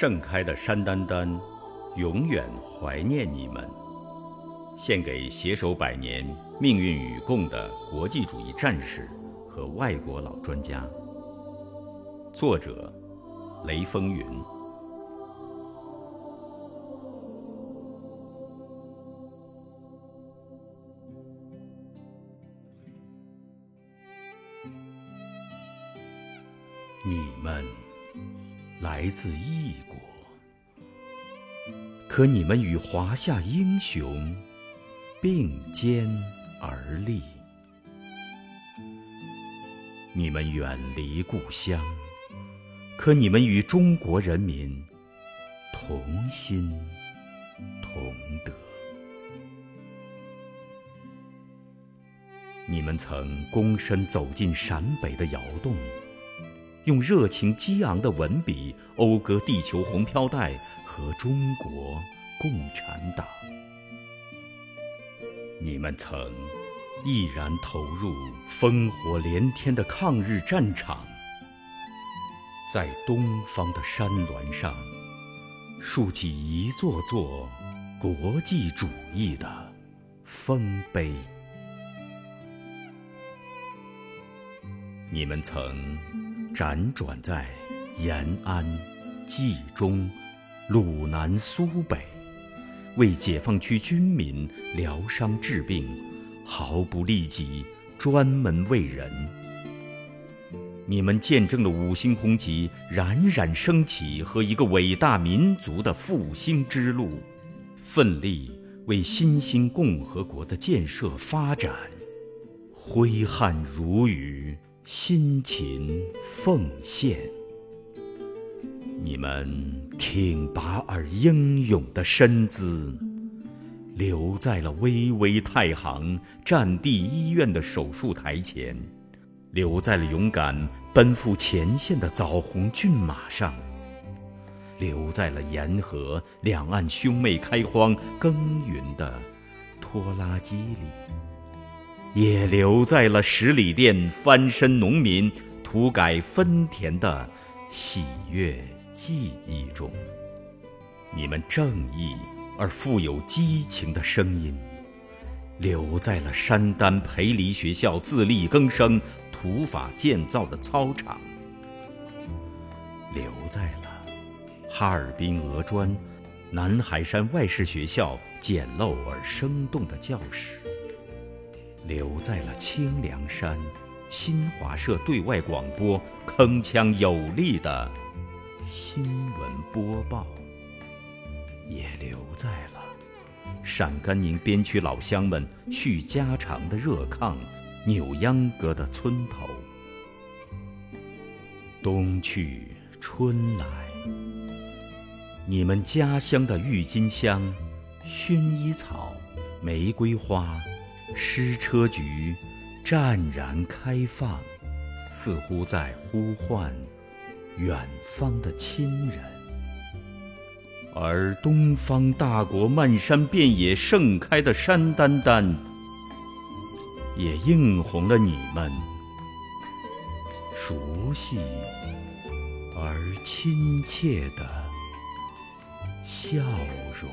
盛开的山丹丹，永远怀念你们。献给携手百年、命运与共的国际主义战士和外国老专家。作者：雷风云。你们来自异国，可你们与华夏英雄并肩而立。你们远离故乡，可你们与中国人民同心同德。你们曾躬身走进陕北的窑洞。用热情激昂的文笔讴歌地球红飘带和中国共产党。你们曾毅然投入烽火连天的抗日战场，在东方的山峦上竖起一座座国际主义的丰碑。你们曾。辗转在延安、冀中、鲁南、苏北，为解放区军民疗伤治病，毫不利己，专门为人。你们见证了五星红旗冉冉升起和一个伟大民族的复兴之路，奋力为新兴共和国的建设发展挥汗如雨。辛勤奉献，你们挺拔而英勇的身姿，留在了巍巍太行战地医院的手术台前，留在了勇敢奔赴前线的枣红骏马上，留在了沿河两岸兄妹开荒耕耘的拖拉机里。也留在了十里店翻身农民土改分田的喜悦记忆中。你们正义而富有激情的声音，留在了山丹培黎学校自力更生土法建造的操场，留在了哈尔滨俄专南海山外事学校简陋而生动的教室。留在了清凉山新华社对外广播铿锵有力的新闻播报，也留在了陕甘宁边区老乡们叙家常的热炕扭秧歌的村头。冬去春来，你们家乡的郁金香、薰衣草、玫瑰花。矢车菊湛然开放，似乎在呼唤远方的亲人。而东方大国漫山遍野盛开的山丹丹，也映红了你们熟悉而亲切的笑容。